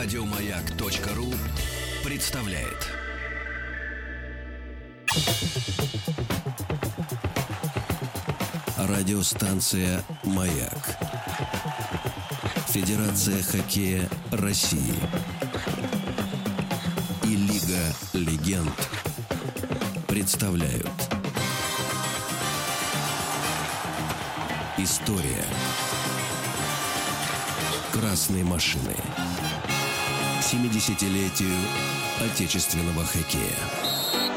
Радиомаяк.ру представляет. Радиостанция «Маяк». Федерация хоккея России. И Лига легенд представляют. История красной машины. 70-летию отечественного хоккея.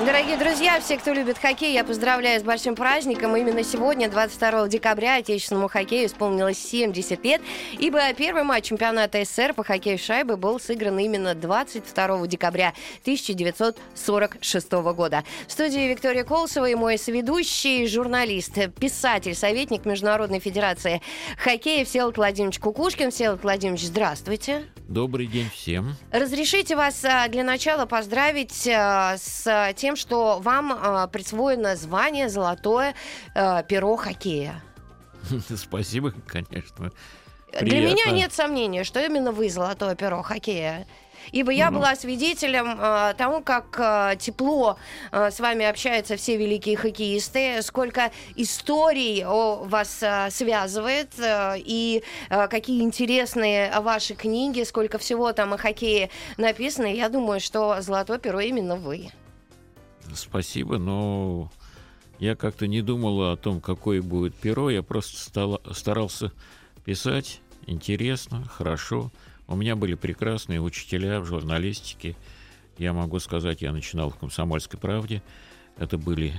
Дорогие друзья, все, кто любит хоккей, я поздравляю с большим праздником. Именно сегодня, 22 декабря, отечественному хоккею исполнилось 70 лет, ибо первый матч чемпионата СССР по хоккею с шайбой был сыгран именно 22 декабря 1946 года. В студии Виктория Колсова и мой соведущий, журналист, писатель, советник Международной Федерации хоккея Всеволод Владимирович Кукушкин. Всеволод Владимирович, здравствуйте. Добрый день всем. Разрешите вас а, для начала поздравить а, с тем, что вам а, присвоено звание «Золотое перо хоккея». Спасибо, конечно. Приятно. Для меня нет сомнения, что именно вы «Золотое перо хоккея». Ибо я ну. была свидетелем э, тому, как э, тепло э, с вами общаются все великие хоккеисты, сколько историй о вас э, связывает, э, и э, какие интересные ваши книги, сколько всего там о хоккее написано. Я думаю, что «Золотое перо» именно вы. Спасибо, но я как-то не думала о том, какое будет перо. Я просто стала, старался писать интересно, хорошо. У меня были прекрасные учителя в журналистике. Я могу сказать, я начинал в «Комсомольской правде». Это были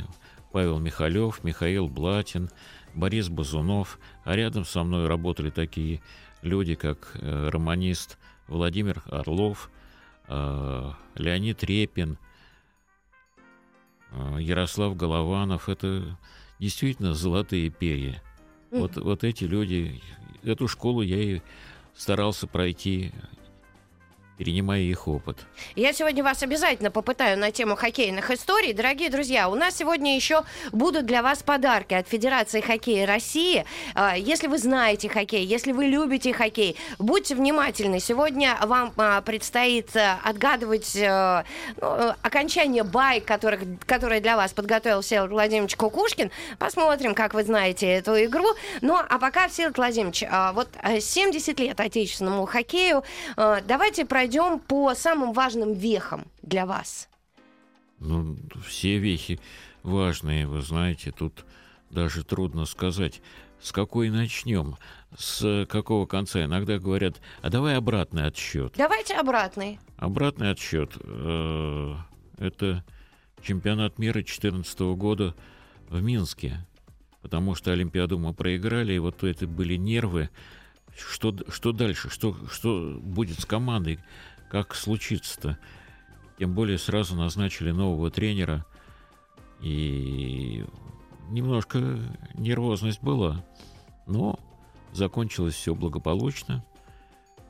Павел Михалев, Михаил Блатин, Борис Базунов. А рядом со мной работали такие люди, как э, романист Владимир Орлов, э, Леонид Репин, Ярослав Голованов. Это действительно золотые перья. Вот, вот эти люди, эту школу я и старался пройти перенимая их опыт. Я сегодня вас обязательно попытаю на тему хоккейных историй. Дорогие друзья, у нас сегодня еще будут для вас подарки от Федерации хоккея России. А, если вы знаете хоккей, если вы любите хоккей, будьте внимательны. Сегодня вам а, предстоит э, отгадывать э, ну, окончание бай, которых, которые для вас подготовил Всеволод Владимирович Кукушкин. Посмотрим, как вы знаете эту игру. Ну, а пока, Всеволод Владимирович, а, вот 70 э, лет отечественному хоккею. Давайте пройдем пройдем по самым важным вехам для вас. Ну, все вехи важные, вы знаете, тут даже трудно сказать, с какой начнем, с какого конца. Иногда говорят, а давай обратный отсчет. Давайте обратный. Обратный отсчет. Э, это чемпионат мира 2014 года в Минске, потому что Олимпиаду мы проиграли, и вот это были нервы, что, что дальше? Что, что будет с командой? Как случится-то? Тем более сразу назначили нового тренера. И немножко нервозность была. Но закончилось все благополучно.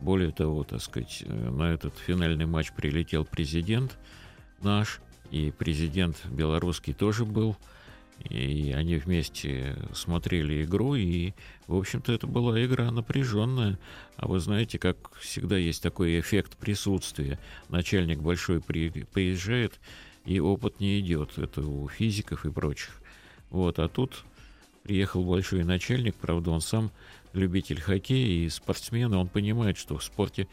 Более того, так сказать, на этот финальный матч прилетел президент наш, и президент белорусский тоже был – и они вместе смотрели игру, и, в общем-то, это была игра напряженная. А вы знаете, как всегда есть такой эффект присутствия. Начальник большой при, приезжает, и опыт не идет. Это у физиков и прочих. Вот, а тут приехал большой начальник, правда, он сам любитель хоккея и спортсмен, и он понимает, что в спорте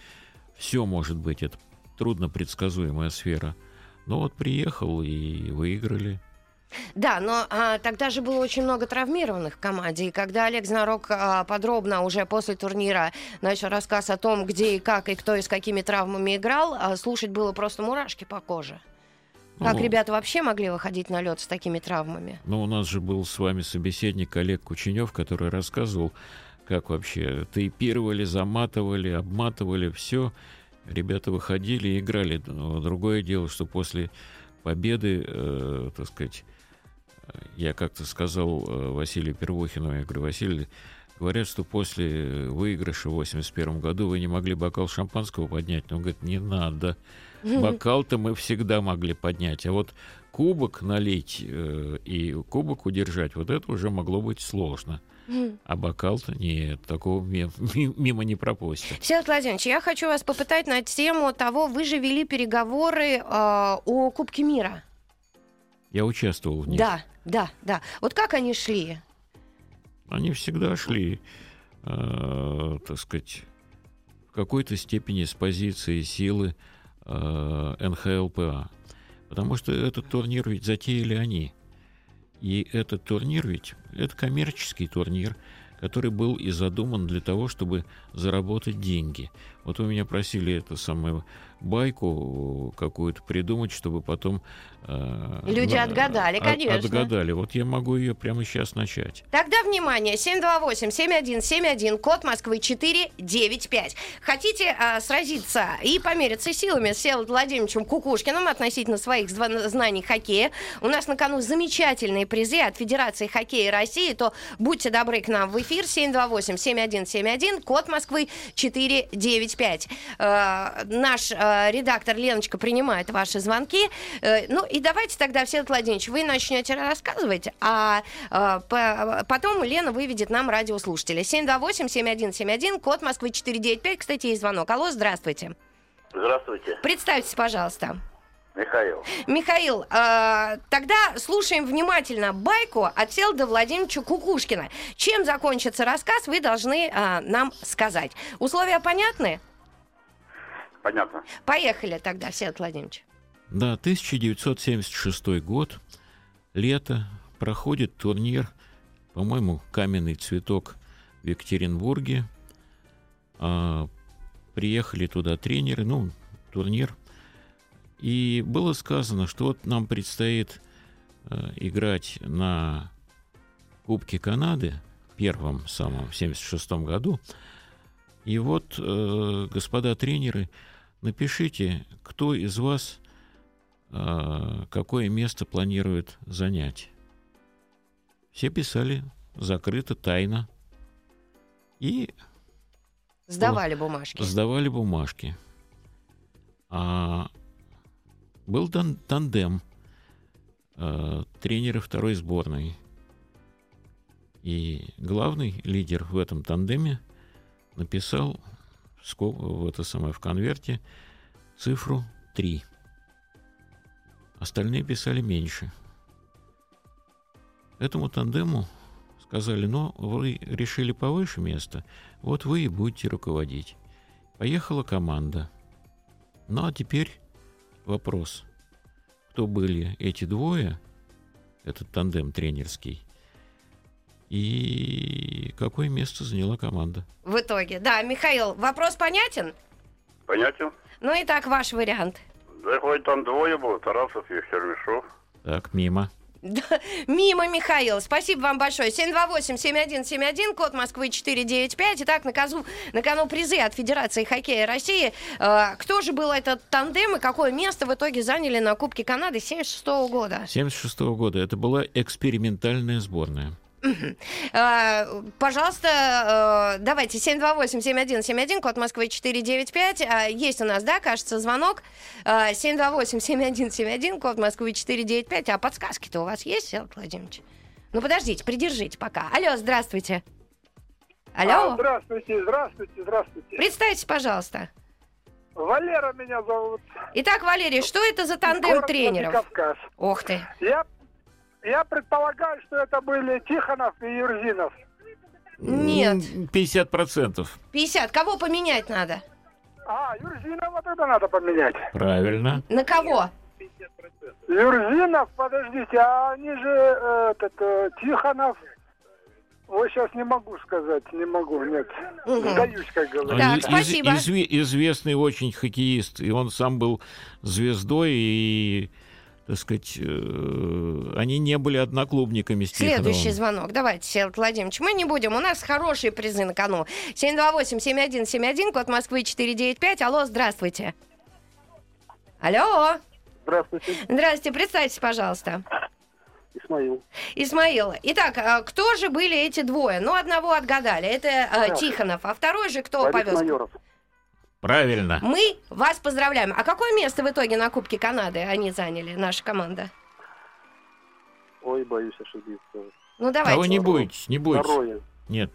все может быть, это трудно предсказуемая сфера. Но вот приехал и выиграли. Да, но а, тогда же было очень много травмированных в команде. И когда Олег Знарок а, подробно уже после турнира начал рассказ о том, где и как, и кто и с какими травмами играл, а, слушать было просто мурашки по коже. Как ну, ребята вообще могли выходить на лед с такими травмами? Ну, у нас же был с вами собеседник Олег Кученев, который рассказывал, как вообще тейпировали, заматывали, обматывали, все. Ребята выходили и играли. Но другое дело, что после победы, э, так сказать, я как-то сказал э, Василию Первухину, я говорю, Василий, говорят, что после выигрыша в 81 году вы не могли бокал шампанского поднять. Но он говорит, не надо. Бокал-то мы всегда могли поднять. А вот кубок налить э, и кубок удержать, вот это уже могло быть сложно. А бокал-то нет, такого ми- ми- мимо не пропустят. Всеволод Владимирович, я хочу вас попытать на тему того, вы же вели переговоры э, о Кубке мира. Я участвовал в них. Да, да, да. Вот как они шли? Они всегда шли, э, так сказать, в какой-то степени с позиции силы э, НХЛПА. Потому что этот турнир ведь затеяли они. И этот турнир ведь, это коммерческий турнир, который был и задуман для того, чтобы заработать деньги. Вот вы меня просили эту самую байку какую-то придумать, чтобы потом... э, Люди на- отгадали, от- конечно. Отгадали. Вот я могу ее прямо сейчас начать. Тогда, внимание, 728-7171, код Москвы 495. Хотите а, сразиться и помериться силами с Всеволодом Владимировичем Кукушкиным относительно своих знаний хоккея? У нас на кону замечательные призы от Федерации хоккея России, то будьте добры к нам в эфир 728-7171, код Москвы 495. Э, наш э, редактор Леночка принимает ваши звонки. Э, ну и давайте тогда, Всеволод Владимирович, вы начнете рассказывать, а по- потом Лена выведет нам радиослушателя. 728-7171, код Москвы 495. Кстати, есть звонок. Алло, здравствуйте. Здравствуйте, Представьтесь, пожалуйста. Михаил. Михаил, э, тогда слушаем внимательно байку от Селда Владимировича Кукушкина. Чем закончится рассказ, вы должны э, нам сказать. Условия понятны? Понятно. Поехали тогда, Всеволод Владимирович. Да, 1976 год, лето, проходит турнир, по-моему, «Каменный цветок» в Екатеринбурге. А, приехали туда тренеры, ну, турнир. И было сказано, что вот нам предстоит э, играть на Кубке Канады, первом самом, в 1976 году. И вот, э, господа тренеры, напишите, кто из вас а, какое место планирует занять. Все писали закрыто, тайно. И Сдавали бумажки. сдавали бумажки. А был тан- тандем а, тренера второй сборной. И главный лидер в этом тандеме написал в это самое в конверте цифру 3. Остальные писали меньше. Этому тандему сказали, ну, вы решили повыше место, вот вы и будете руководить. Поехала команда. Ну, а теперь вопрос. Кто были эти двое, этот тандем тренерский, и какое место заняла команда? В итоге. Да, Михаил, вопрос понятен? Понятен? Ну и так, ваш вариант. Да хоть там двое было, Тарасов и Хермешов. Так, мимо. Да, Мимо, Михаил. Спасибо вам большое. 728-7171, код Москвы 495. Итак, на, кону, на кону призы от Федерации хоккея России. Э, кто же был этот тандем и какое место в итоге заняли на Кубке Канады 76 года? 76 года. Это была экспериментальная сборная. Э, пожалуйста, э, давайте 728-7171, код Москвы 495. Э, есть у нас, да, кажется, звонок. Э, 728-7171, код Москвы 495. А подсказки-то у вас есть, Всеволод Владимирович? Ну, подождите, придержите пока. Алло, здравствуйте. Алло, А, здравствуйте, здравствуйте, здравствуйте. представьтесь, пожалуйста. Валера меня зовут. Итак, Валерий, что это за тандем Город тренеров? Владикавказ. Ох ты. Я, я предполагаю, что это были Тихонов и Юрзинов. Нет, М, 50%. 50. Кого поменять надо? А, Юрзинова тогда надо поменять. Правильно. На кого? Юрзинов, подождите, а они же э, этот э, Тихонов. Ой, сейчас не могу сказать, не могу, нет. Мгм. Сдаюсь, как говорится. Так, Из- спасибо. изве- известный очень хоккеист, и он сам был звездой, и, так сказать, э, они не были одноклубниками с Следующий звонок. Давайте, Всеволод Владимирович, мы не будем. У нас хорошие призы на кону. 728-7171, код Москвы 495. Алло, здравствуйте. Алло. Здравствуйте, Здравствуйте, представьтесь, пожалуйста. Исмаил. Исмаил. Итак, а кто же были эти двое? Ну, одного отгадали. Это э, Так. Тихонов. А второй же кто повез? Майоров. Правильно. Мы вас поздравляем. А какое место в итоге на Кубке Канады они заняли, наша команда? Ой, боюсь ошибиться. Ну, давайте. Кого не бойтесь, не бойтесь. Второе. Нет,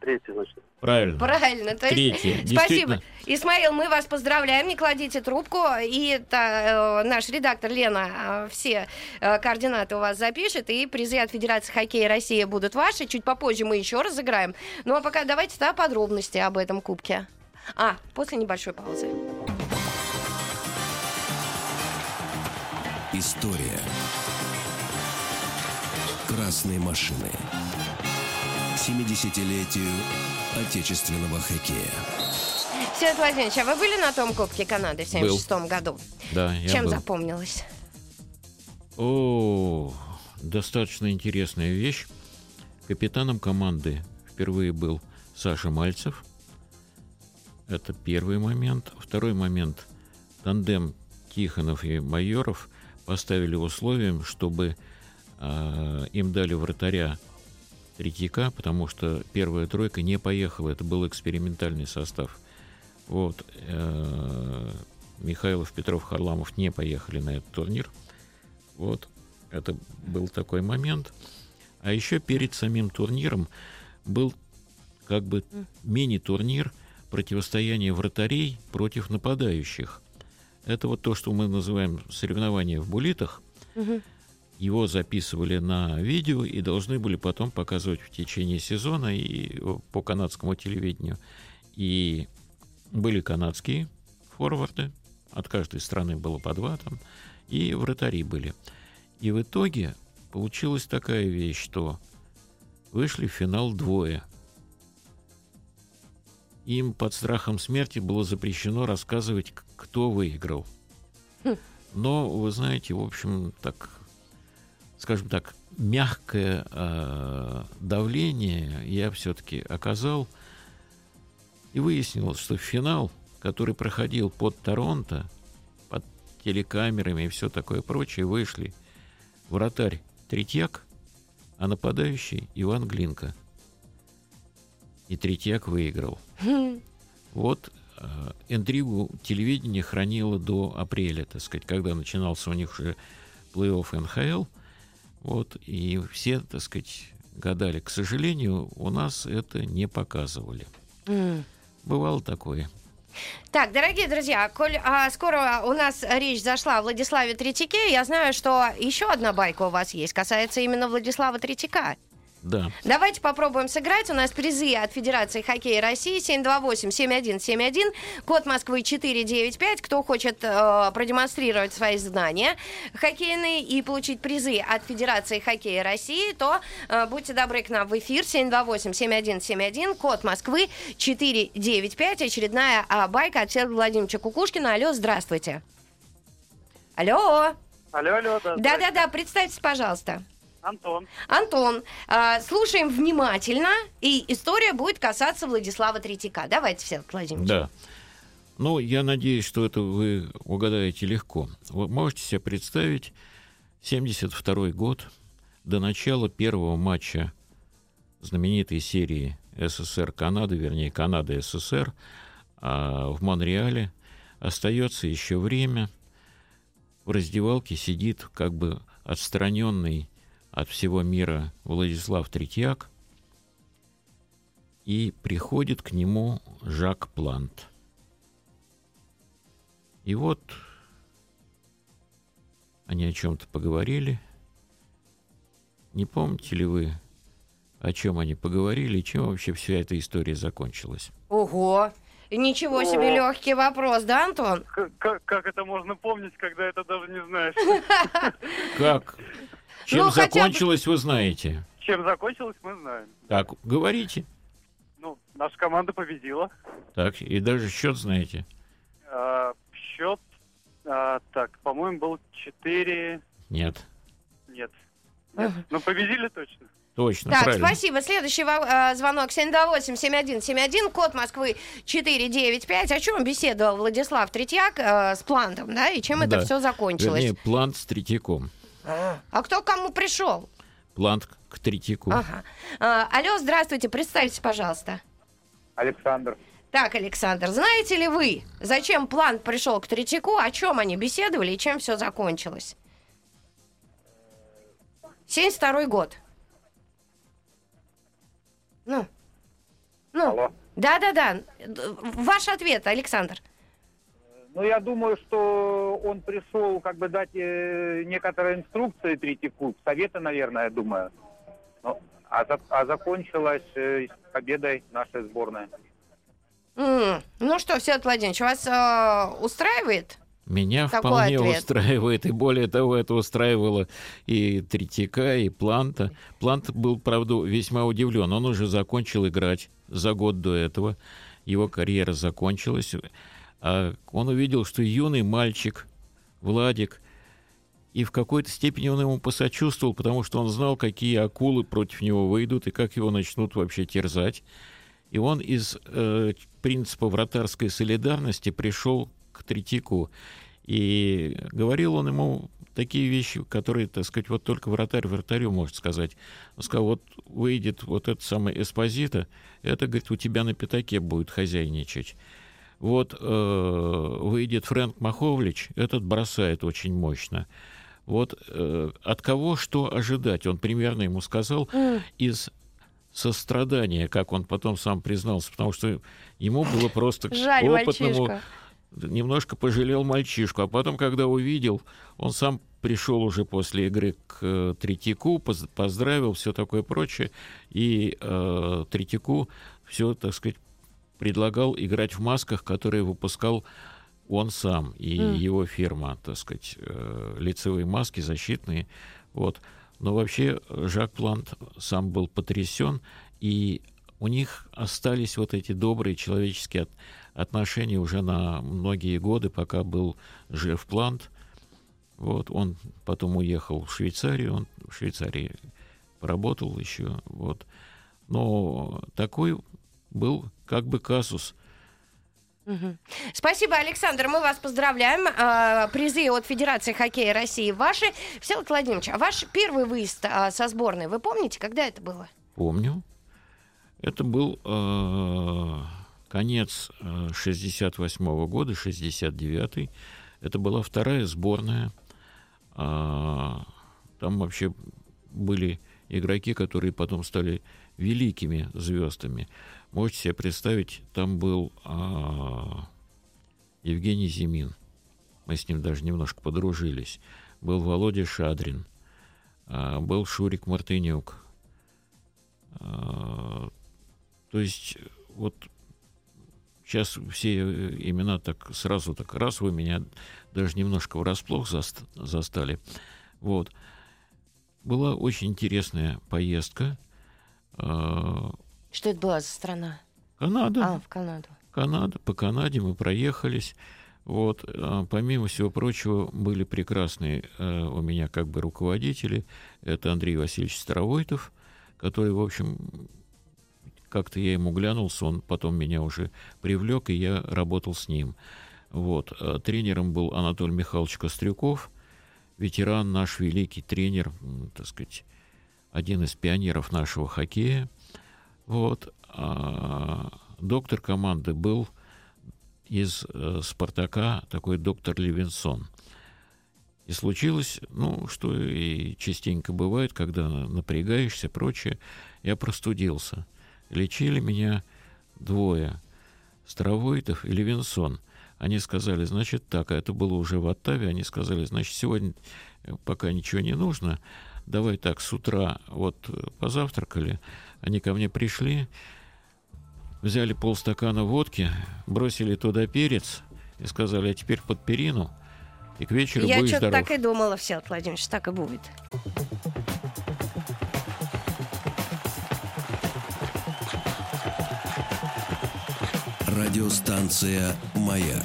Третий, значит. правильно. Правильно. То есть, Третье. спасибо. Исмаил, мы вас поздравляем, не кладите трубку. И та, э, наш редактор Лена э, все э, координаты у вас запишет, и призы от Федерации хоккея России будут ваши. Чуть попозже мы еще разыграем. Ну а пока давайте да, подробности об этом кубке. А, после небольшой паузы. История. Красные машины. 70-летию отечественного хоккея. Сергей Владимирович, а вы были на том Кубке Канады в 76 году? Да, я Чем был. запомнилось? О, достаточно интересная вещь. Капитаном команды впервые был Саша Мальцев. Это первый момент. Второй момент. Тандем Тихонов и Майоров поставили условием, чтобы а, им дали вратаря Третьяка, потому что первая тройка не поехала. Это был экспериментальный состав. Вот. э, Михайлов, Петров, Харламов не поехали на этот турнир. Вот. Это был такой момент. А еще перед самим турниром был как бы мини-турнир противостояния вратарей против нападающих. Это вот то, что мы называем соревнования в булитах. Мгм. Его записывали на видео и должны были потом показывать в течение сезона и по канадскому телевидению. И были канадские форварды, от каждой страны было по два там, и вратари были. И в итоге получилась такая вещь, что вышли в финал двое. Им под страхом смерти было запрещено рассказывать, кто выиграл. Но, вы знаете, в общем, так, скажем так, мягкое э, давление я все-таки оказал. И выяснилось, что финал, который проходил под Торонто, под телекамерами и все такое прочее, вышли вратарь Третьяк, а нападающий Иван Глинка. И Третьяк выиграл. Вот э, интригу телевидение хранило до апреля, так сказать, когда начинался у них уже плей-офф НХЛ. Вот, и все, так сказать, гадали. К сожалению, у нас это не показывали. М. Бывало такое. Так, дорогие друзья, коль а, скоро у нас речь зашла о Владиславе Третьяке, я знаю, что еще одна байка у вас есть, касается именно Владислава Третьяка. Да. Давайте попробуем сыграть. У нас призы от Федерации хоккея России 728-7171, код Москвы 495. Кто хочет э, продемонстрировать свои знания хоккейные и получить призы от Федерации хоккея России, то э, будьте добры к нам в эфир 728-7171, код Москвы 495. Очередная а, байка от Сергея Владимировича Кукушкина. Алло, здравствуйте. Алло. Алло, алло, да. Да-да-да, представьтесь, пожалуйста. Антон. Антон, а, слушаем внимательно, и история будет касаться Владислава Третьяка. Давайте, все, Владимирович. Да. Ну, я надеюсь, что это вы угадаете легко. Вы можете себе представить 72 год до начала первого матча знаменитой серии СССР-Канада, вернее, Канада-СССР а в Монреале. Остается еще время. В раздевалке сидит как бы отстраненный от всего мира Владислав Третьяк, и приходит к нему Жак Плант. И вот они о чем-то поговорили. Не помните ли вы, о чем они поговорили и чем вообще вся эта история закончилась? Ого! Ничего себе О. легкий вопрос, да, Антон? Как, как это можно помнить, когда это даже не знаешь? Как? Чем Ну, хотя бы- закончилось, вы знаете. Чем закончилось, мы знаем. Так, говорите. Ну, наша команда победила. Так, и даже счет знаете. А, счет, а, так, по-моему, был 4... Нет. Нет. Нет. Ага. Ну, победили точно. Точно, Так, правильно. спасибо. Следующий э, звонок 728-7171, код Москвы 495. О чем беседовал Владислав Третьяк э, с Плантом, да, и чем это Да. все закончилось? Вернее, плант с Третьяком. А кто к кому пришел? Плант к Третьяку. Ага. А, алло, здравствуйте, представьтесь, пожалуйста. Александр. Так, Александр, знаете ли вы, зачем Плант пришел к Третьяку, о чем они беседовали и чем все закончилось? 72 год. Ну. Ну. Алло. Да-да-да. Ваш ответ, Александр. Ну, я думаю, что он пришел как бы дать э, некоторые инструкции Третьяку, советы, наверное, я думаю. Ну, а, за- а закончилось э, победой нашей сборной. М, Ну что, Всеволод Владимирович, вас э, устраивает? Меня Такой вполне ответ. устраивает, и более того, это устраивало и Третьяка, и Планта. Плант был, правда, весьма удивлен. Он уже закончил играть за год до этого. Его карьера закончилась. А он увидел, что юный мальчик, Владик, и в какой-то степени он ему посочувствовал, потому что он знал, какие акулы против него выйдут и как его начнут вообще терзать. И он из э, принципа вратарской солидарности пришел к Третьяку. И говорил он ему такие вещи, которые, так сказать, вот только вратарь вратарю может сказать. Он сказал, вот выйдет вот этот самый Эспозита, это, говорит, у тебя на пятаке будет хозяйничать. Вот э, выйдет Фрэнк Маховлич, этот бросает очень мощно. Вот э, от кого что ожидать, он примерно ему сказал, из сострадания, как он потом сам признался, потому что ему было просто Жаль опытному мальчишка. немножко пожалел мальчишку, а потом, когда увидел, он сам пришел уже после игры к э, Третьяку, поз- поздравил, все такое прочее, и э, Третьяку все, так сказать, предлагал играть в масках, которые выпускал он сам и М. его фирма, так сказать, э, лицевые маски защитные, вот. Но вообще Жак Плант сам был потрясен, и у них остались вот эти добрые человеческие от- отношения уже на многие годы, пока был жив Плант. Вот, он потом уехал в Швейцарию, он в Швейцарии поработал еще, вот. Но такой был как бы казус. Спасибо, Александр. Мы вас поздравляем. А, Призы от Федерации хоккея России ваши. Всеволод Владимирович, а ваш первый выезд а, со сборной, вы помните, когда это было? Помню. Это был э, конец э, 68 года, 69-й. Это была вторая сборная. А, там вообще были игроки, которые потом стали великими звездами. Можете себе представить, там был а, Евгений Зимин. Мы с ним даже немножко подружились. Был Володя Шадрин. а, был Шурик Мартынюк. А, То есть вот сейчас все имена так сразу так раз вы меня даже немножко врасплох заст- застали. Вот. Была очень интересная поездка. А, Что это была за страна? Канада. А, в Канаду. Канада, по Канаде мы проехались. Вот, а, помимо всего прочего, были прекрасные э, у меня как бы руководители. Это Андрей Васильевич Старовойтов, который, в общем, как-то я ему глянулся, он потом меня уже привлек, и я работал с ним. Вот. а Тренером был Анатолий Михайлович Кострюков, ветеран, наш великий тренер, так сказать, один из пионеров нашего хоккея. Вот. А доктор команды был из э, «Спартака» такой доктор Левинсон. И случилось, ну, что и частенько бывает, когда напрягаешься, прочее, я простудился. Лечили меня двое, Старовойтов и Левинсон. Они сказали, значит, так, а это было уже в Оттаве, они сказали, значит, сегодня пока ничего не нужно, давай так, с утра вот позавтракали, они ко мне пришли, взяли полстакана водки, бросили туда перец и сказали, а теперь под перину, и к вечеру Я будешь что-то здоров. так и думала, Всеволод Владимирович, так и будет. Радиостанция «Маяк»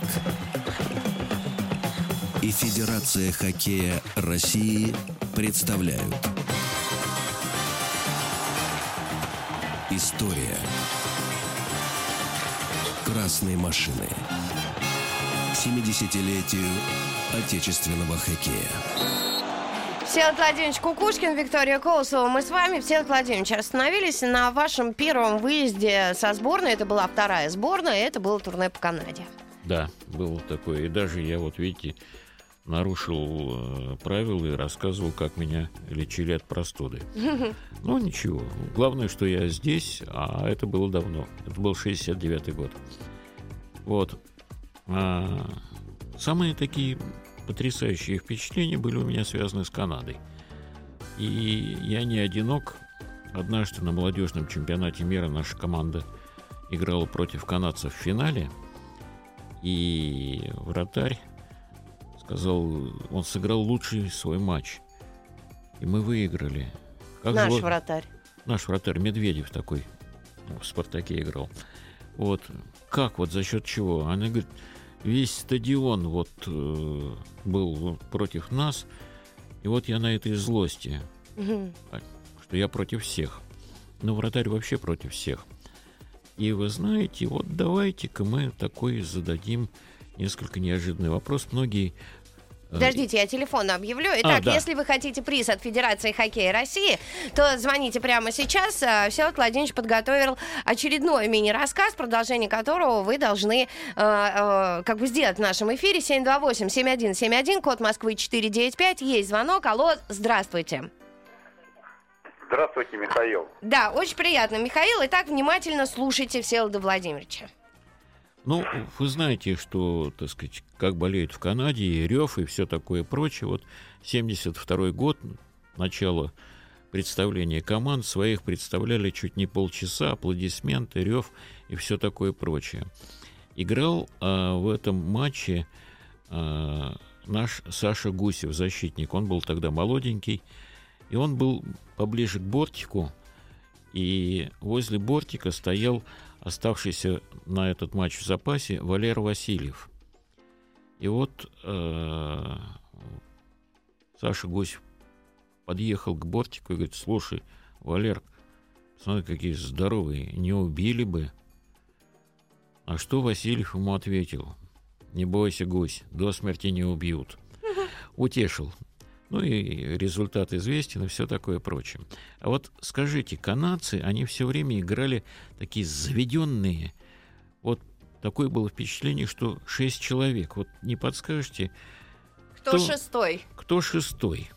и Федерация хоккея России представляют История красной машины 70-летию отечественного хоккея. Всеволод Владимирович Кукушкин, Виктория Колосова. Мы с вами, Всеволод Владимирович, остановились на вашем первом выезде со сборной. Это была вторая сборная, и это было турне по Канаде. Да, было такое. И даже я, вот видите, нарушил э, правила и рассказывал, как меня лечили от простуды. Ну, ничего. Главное, что я здесь, а это было давно. Это был 69-й год. Вот. А, самые такие потрясающие впечатления были у меня связаны с Канадой. И я не одинок. Однажды на молодежном чемпионате мира наша команда играла против канадцев в финале. И вратарь сказал, он сыграл лучший свой матч. И мы выиграли. Как Наш зло... вратарь. Наш вратарь Медведев такой в «Спартаке» играл. Вот. Как вот, за счет чего? Она говорит, весь стадион вот э, был против нас, и вот я на этой злости, угу. что я против всех. Но вратарь вообще против всех. И вы знаете, вот давайте-ка мы такой зададим несколько неожиданный вопрос. Многие Подождите, я телефон объявлю. А, Итак, а, да. если вы хотите приз от Федерации хоккея России, то звоните прямо сейчас. А, Всеволод Владимирович подготовил очередной мини-рассказ, продолжение которого вы должны э, э, как бы сделать в нашем эфире. 728-7171, код Москвы 495. Есть звонок. Алло, здравствуйте. Здравствуйте, Михаил. Да, очень приятно, Михаил. Итак, внимательно слушайте Всеволода Владимировича. Ну, вы знаете, что, так сказать, как болеют в Канаде, и рев, и все такое прочее. Вот 72 год, начало представления команд, своих представляли чуть не полчаса, аплодисменты, рев и все такое прочее. Играл а, в этом матче а, наш Саша Гусев, защитник. Он был тогда молоденький, и он был поближе к бортику, и возле бортика стоял оставшийся на этот матч в запасе Валер Васильев. И вот э, Саша Гусев подъехал к бортику и говорит, слушай, Валер, смотри, какие здоровые, не убили бы. А что Васильев ему ответил? Не бойся, гусь, до смерти не убьют. Утешил. Ну и результат известен и все такое прочее. А вот скажите, канадцы, они все время играли такие заведенные. Вот такое было впечатление, что шесть человек. Вот не подскажете? Кто, кто шестой? Кто шестой?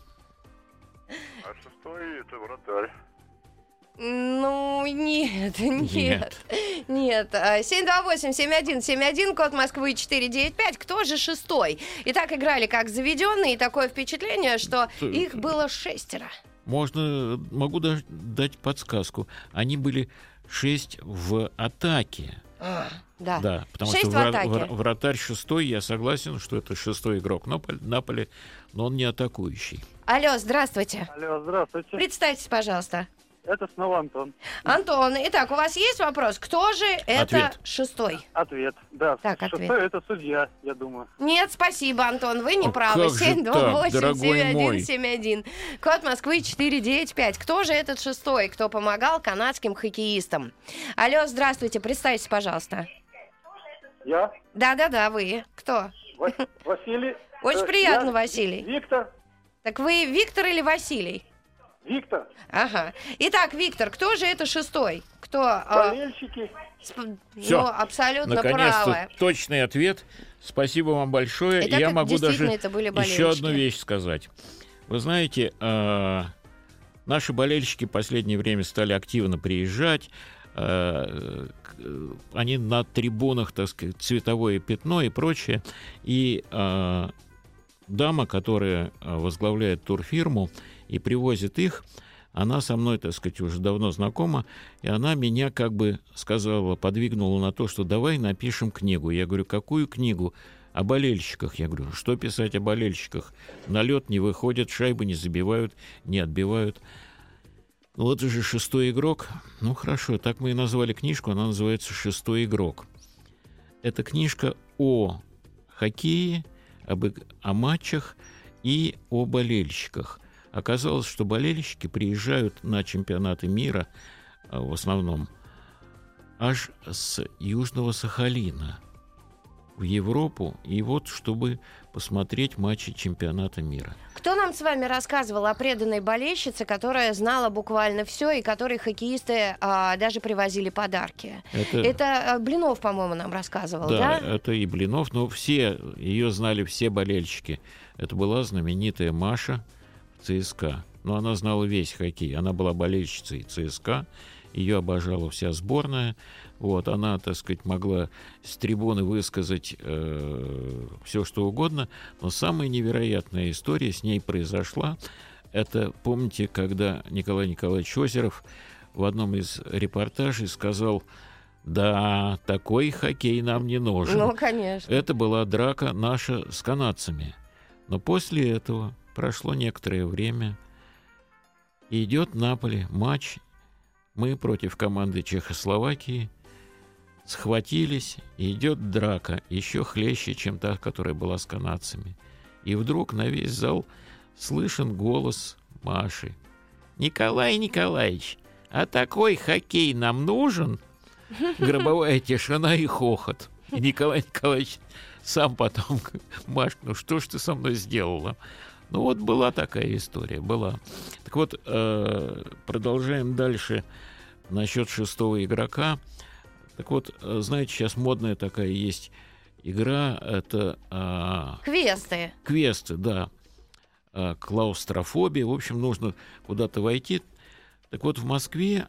Ну, нет, нет, нет. 728-7171, а, код Москвы 495. Кто же шестой? И так играли как заведенные, и такое впечатление, что их было шестеро. Можно, могу даже дать подсказку. Они были шесть в атаке. А, да. да, потому Шесть что вра- вра- вратарь шестой, я согласен, что это шестой игрок Наполь, Наполи, но он не атакующий. Алло, здравствуйте. Алло, здравствуйте. Представьтесь, пожалуйста. Это снова Антон. Антон, итак, у вас есть вопрос? Кто же это ответ. шестой? Ответ, да. Так, шестой ответ. это судья, я думаю. Нет, спасибо, Антон, вы не а правы. 728-7171. Код Москвы 495. Кто же этот шестой, кто помогал канадским хоккеистам? Алло, здравствуйте, представьтесь, пожалуйста. Я? Да-да-да, вы. Кто? Василий. Очень э, приятно, Василий. Виктор. Так вы Виктор или Василий? Виктор. Ага. Итак, Виктор, кто же это шестой? Кто? А, Болельщики. Сп... Все. Ну, абсолютно Наконец-то правы. точный ответ. Спасибо вам большое. Это Я могу даже это были еще одну вещь сказать. Вы знаете, э, наши болельщики в последнее время стали активно приезжать. Э, они на трибунах, так сказать, цветовое пятно и прочее. И э, дама, которая возглавляет турфирму, и привозит их, она со мной, так сказать, уже давно знакома, и она меня как бы сказала, подвигнула на то, что давай напишем книгу. Я говорю, какую книгу? О болельщиках. Я говорю, что писать о болельщиках? На лед не выходят, шайбы не забивают, не отбивают. Ну вот же шестой игрок. Ну хорошо, так мы и назвали книжку, она называется «Шестой игрок». Это книжка о хоккее, об, о матчах и о болельщиках. Оказалось, что болельщики приезжают на чемпионаты мира а, в основном аж с Южного Сахалина в Европу, и вот чтобы посмотреть матчи чемпионата мира. Кто нам с вами рассказывал о преданной болельщице, которая знала буквально все и которой хоккеисты а, даже привозили подарки? Это, Это а, Блинов, по-моему, нам рассказывал, да? да, это и Блинов, но все, ее знали все болельщики. Это была знаменитая Маша ЦСКА. Но она знала весь хоккей. Она была болельщицей ЦСКА. Ее обожала вся сборная. Вот, она, так сказать, могла с трибуны высказать э, все, что угодно. Но самая невероятная история с ней произошла. Это, помните, когда Николай Николаевич Озеров в одном из репортажей сказал, да, такой хоккей нам не нужен. Ну, конечно. Это была драка наша с канадцами. Но после этого прошло некоторое время, и идет Наполе матч. Мы против команды Чехословакии схватились, и идет драка, еще хлеще, чем та, которая была с канадцами. И вдруг на весь зал слышен голос Маши. «Николай Николаевич, а такой хоккей нам нужен?» Гробовая тишина и хохот. И Николай Николаевич сам потом, Маш, ну что ж ты со мной сделала? Ну вот была такая история, была. Так вот, э, продолжаем дальше насчет шестого игрока. Так вот, э, знаете, сейчас модная такая есть игра, это... э, Квесты. квесты, да. А, Клаустрофобия. В общем, нужно куда-то войти. Так вот, в Москве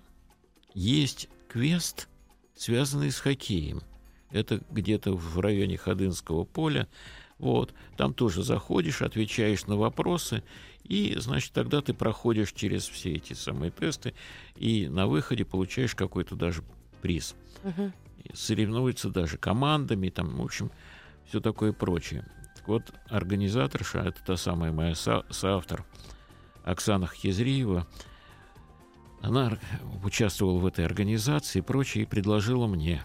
есть квест, связанный с хоккеем. Это где-то в районе Ходынского поля. Вот. Там тоже заходишь, отвечаешь на вопросы, и, значит, тогда ты проходишь через все эти самые тесты, и на выходе получаешь какой-то даже приз. И Соревнуются даже командами, там, в общем, все такое прочее. Так вот, организаторша, это та самая моя со- соавтор Оксана Хизриева, она участвовала в этой организации и прочее, и предложила мне.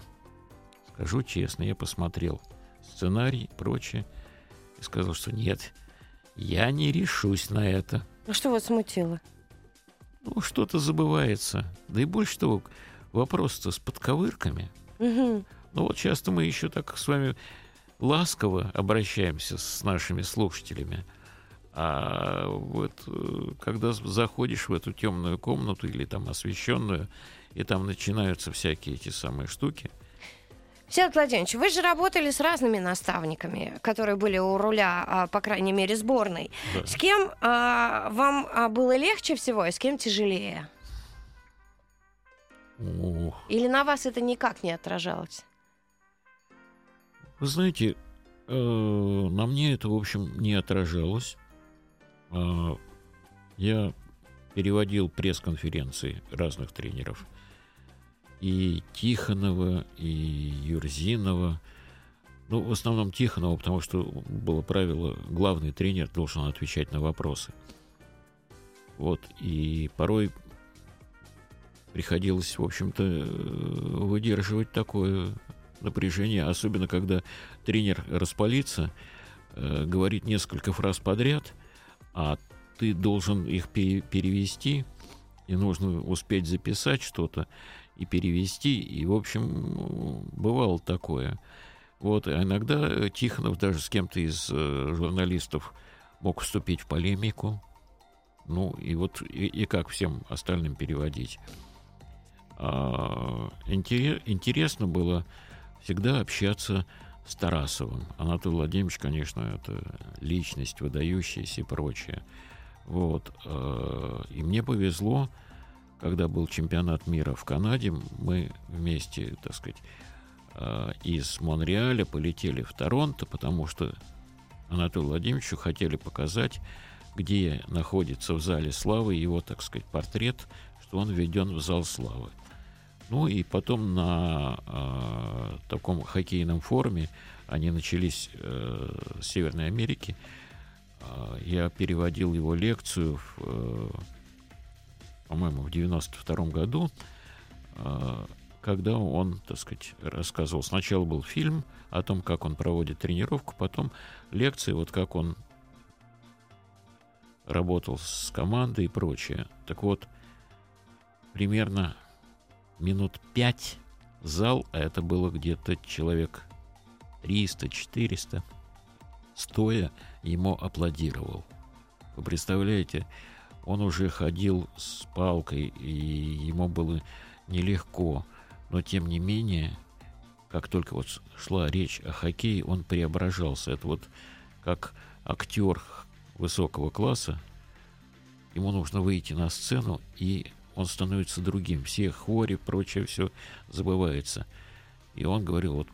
Скажу честно, я посмотрел сценарий и прочее, и сказал, что нет, я не решусь на это. Ну, что вас смутило? Ну, что-то забывается. Да и больше того, вопрос-то с подковырками. Мгм. Ну вот часто мы еще так с вами ласково обращаемся с нашими слушателями. А вот э, когда заходишь в эту темную комнату или там освещенную, и там начинаются всякие эти самые штуки, Всеволод Владимирович, вы же работали с разными наставниками, которые были у руля, а, по крайней мере, сборной. Да. С кем а, вам а, было легче всего, и с кем тяжелее? ух, Или на вас это никак не отражалось? Вы знаете, э, на мне это, в общем, не отражалось. А, Я переводил пресс-конференции разных тренеров. И Тихонова, и Юрзинова. Ну, в основном Тихонова, потому что было правило, главный тренер должен отвечать на вопросы. Вот, и порой приходилось, в общем-то, э, выдерживать такое напряжение, особенно когда тренер распалится, э, говорит несколько фраз подряд, а ты должен их пере- перевести, и нужно успеть записать что-то и перевести, и, в общем, бывало такое. Вот, а иногда Тихонов даже с кем-то из э, журналистов мог вступить в полемику, ну, и вот и, и как всем остальным переводить. А, интере- интересно было всегда общаться с Тарасовым. Анатолий Владимирович, конечно, это личность выдающаяся и прочее. Вот. э, И мне повезло, когда был чемпионат мира в Канаде, мы вместе, так сказать, э, из Монреаля полетели в Торонто, потому что Анатолию Владимировичу хотели показать, где находится в зале славы его, так сказать, портрет, что он введен в зал славы. Ну и потом на э, таком хоккейном форуме, они начались э, с Северной Америки, э, я переводил его лекцию, в, э, по-моему, в 92 году, э, когда он, так сказать, рассказывал. Сначала был фильм о том, как он проводит тренировку, потом лекции, вот как он работал с командой и прочее. Так вот, примерно минут пять зал, а это было где-то человек 300-400, стоя ему аплодировал. Вы представляете, он уже ходил с палкой, и ему было нелегко. Но, тем не менее, как только вот шла речь о хоккее, он преображался. Это вот как актер высокого класса, ему нужно выйти на сцену, и он становится другим. Все хвори, прочее, все забывается. И он говорил, вот,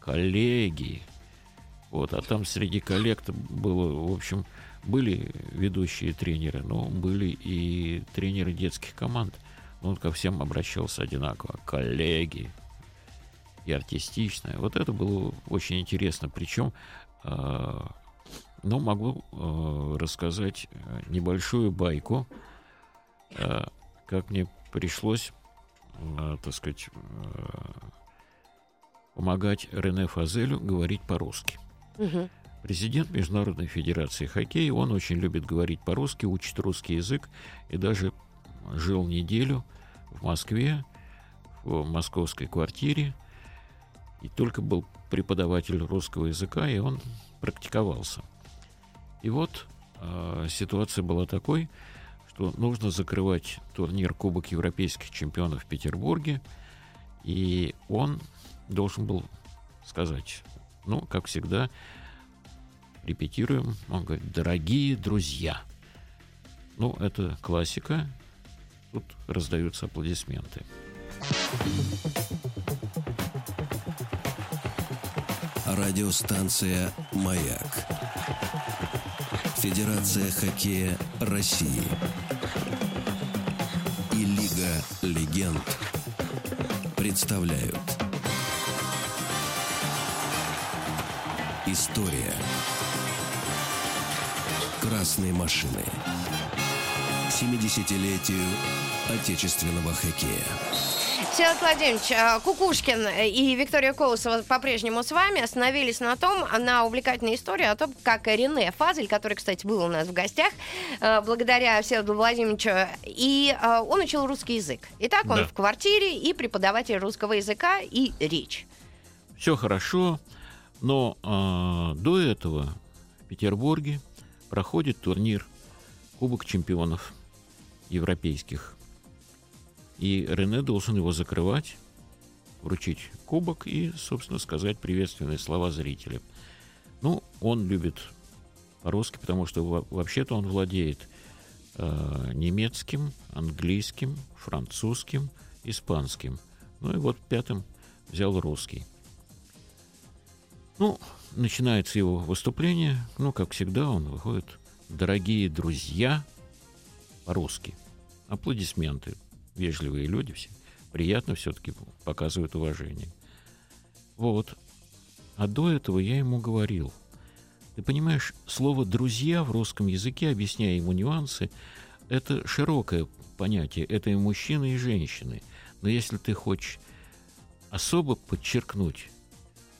коллеги, вот, а там среди коллег было, в общем, были ведущие тренеры, но были и тренеры детских команд. Он ко всем обращался одинаково. Коллеги. И артистичное. Вот это было очень интересно. Причем, э, ну, могу э, рассказать небольшую байку, э, как мне пришлось, э, так сказать, э, помогать Рене Фазелю говорить по-русски. Угу. Президент Международной Федерации Хоккея, он очень любит говорить по-русски, учит русский язык. И даже жил неделю в Москве, в московской квартире, и только был преподаватель русского языка, и он практиковался. И вот э, ситуация была такой, что нужно закрывать турнир Кубок Европейских чемпионов в Петербурге, и он должен был сказать, ну, как всегда, репетируем. Он говорит, дорогие друзья. Ну, это классика. Тут раздаются аплодисменты. Радиостанция «Маяк». Федерация хоккея России. И Лига легенд представляют История красной машины. 70-летию отечественного хоккея. Всеволод Владимирович, а, Кукушкин и Виктория Колосова по-прежнему с вами остановились на том, на увлекательной истории о том, как Рене Фазель, который, кстати, был у нас в гостях, а, благодаря Всеволоду Владимировичу, и а, он учил русский язык. Итак, он да. в квартире и преподаватель русского языка и речь. Все хорошо, но э, до этого в Петербурге проходит турнир Кубок чемпионов европейских. И Рене должен его закрывать, вручить кубок и, собственно, сказать приветственные слова зрителям. Ну, он любит по-русски, потому что вообще-то он владеет э, немецким, английским, французским, испанским. Ну и вот пятым взял русский. Ну, начинается его выступление. Ну, как всегда, он выходит. Дорогие друзья, по-русски. Аплодисменты. Вежливые люди все. Приятно все-таки показывают уважение. Вот. А до этого я ему говорил. Ты понимаешь, слово «друзья» в русском языке, объясняя ему нюансы, это широкое понятие. Это и мужчины, и женщины. Но если ты хочешь особо подчеркнуть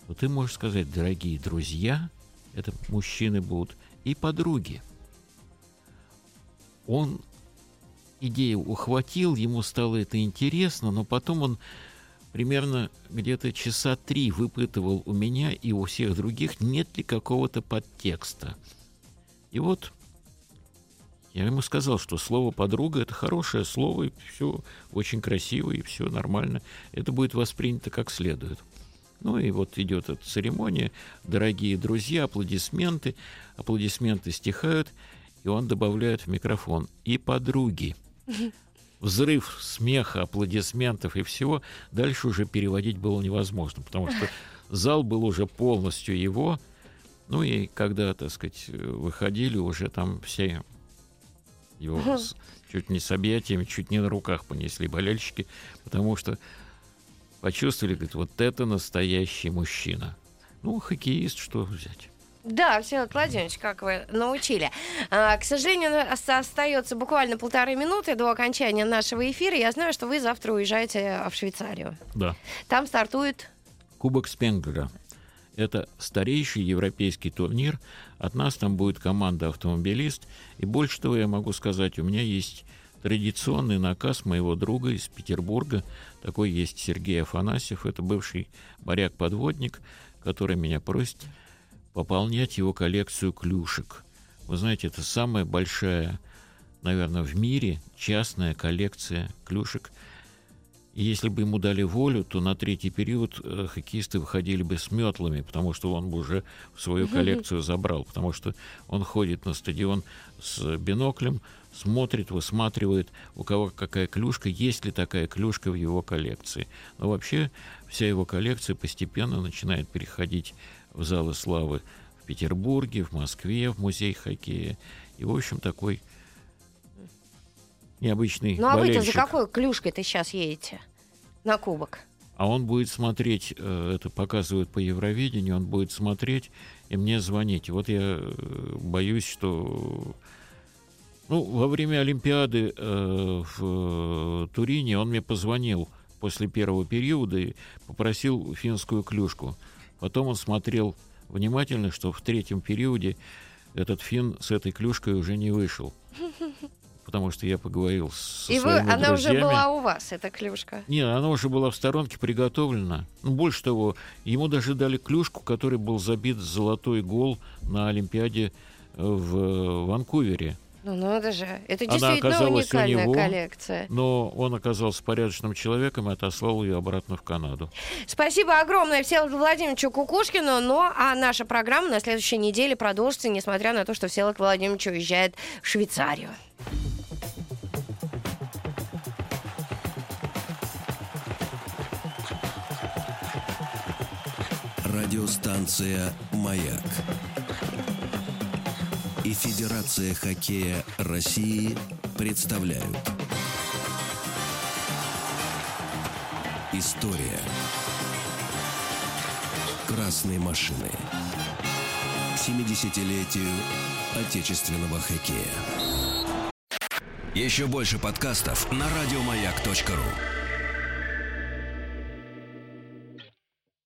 то ты можешь сказать, дорогие друзья, это мужчины будут, и подруги. Он идею ухватил, ему стало это интересно, но потом он примерно где-то часа три выпытывал у меня и у всех других, нет ли какого-то подтекста. И вот я ему сказал, что слово подруга это хорошее слово, и все очень красиво, и все нормально. Это будет воспринято как следует. Ну и вот идет эта церемония, дорогие друзья, аплодисменты, аплодисменты стихают, и он добавляет в микрофон и подруги. Взрыв смеха, аплодисментов и всего дальше уже переводить было невозможно, потому что зал был уже полностью его. Ну и когда, так сказать, выходили, уже там все его с, чуть не с объятиями, чуть не на руках понесли болельщики, потому что почувствовали, говорит, вот это настоящий мужчина. Ну, хоккеист, что взять? Да, Всеволод Владимирович, как вы научили. А, к сожалению, остается буквально полторы минуты до окончания нашего эфира. Я знаю, что вы завтра уезжаете в Швейцарию. Да. Там стартует... Кубок Спенглера. Это старейший европейский турнир. От нас там будет команда «Автомобилист». И больше того я могу сказать, у меня есть традиционный наказ моего друга из Петербурга. Такой есть Сергей Афанасьев, это бывший моряк-подводник, который меня просит пополнять его коллекцию клюшек. Вы знаете, это самая большая, наверное, в мире частная коллекция клюшек. И если бы ему дали волю, то на третий период э, хоккеисты выходили бы с метлами, потому что он бы уже в свою коллекцию забрал, потому что он ходит на стадион с биноклем, смотрит, высматривает, у кого какая клюшка, есть ли такая клюшка в его коллекции. Но вообще вся его коллекция постепенно начинает переходить в залы славы в Петербурге, в Москве, в музей хоккея. И, в общем, такой необычный Ну а вы-то за какой клюшкой-то сейчас едете на кубок? А он будет смотреть, э, это показывают по Евровидению, он будет смотреть и мне звонить. Вот я э, боюсь, что... Ну, во время Олимпиады э, в э, Турине он мне позвонил после первого периода и попросил финскую клюшку. Потом он смотрел внимательно, что в третьем периоде этот фин с этой клюшкой уже не вышел. Потому что я поговорил с И вы, своими она уже друзьями. была у вас, эта клюшка. Не, она уже была в сторонке приготовлена. Ну, больше того, ему даже дали клюшку, который был забит золотой гол на Олимпиаде э, в э, Ванкувере. Ну надо же, это Она действительно оказалась у уникальная него. коллекция. Но он оказался порядочным человеком и отослал ее обратно в Канаду. Спасибо огромное Всеволоду Владимировичу Кукушкину. Ну, а наша программа на следующей неделе продолжится, несмотря на то, что Всеволод Владимирович уезжает в Швейцарию. Радиостанция «Маяк» и Федерация хоккея России представляют. История красной машины. К 70-летию отечественного хоккея. Еще больше подкастов на радиомаяк.ру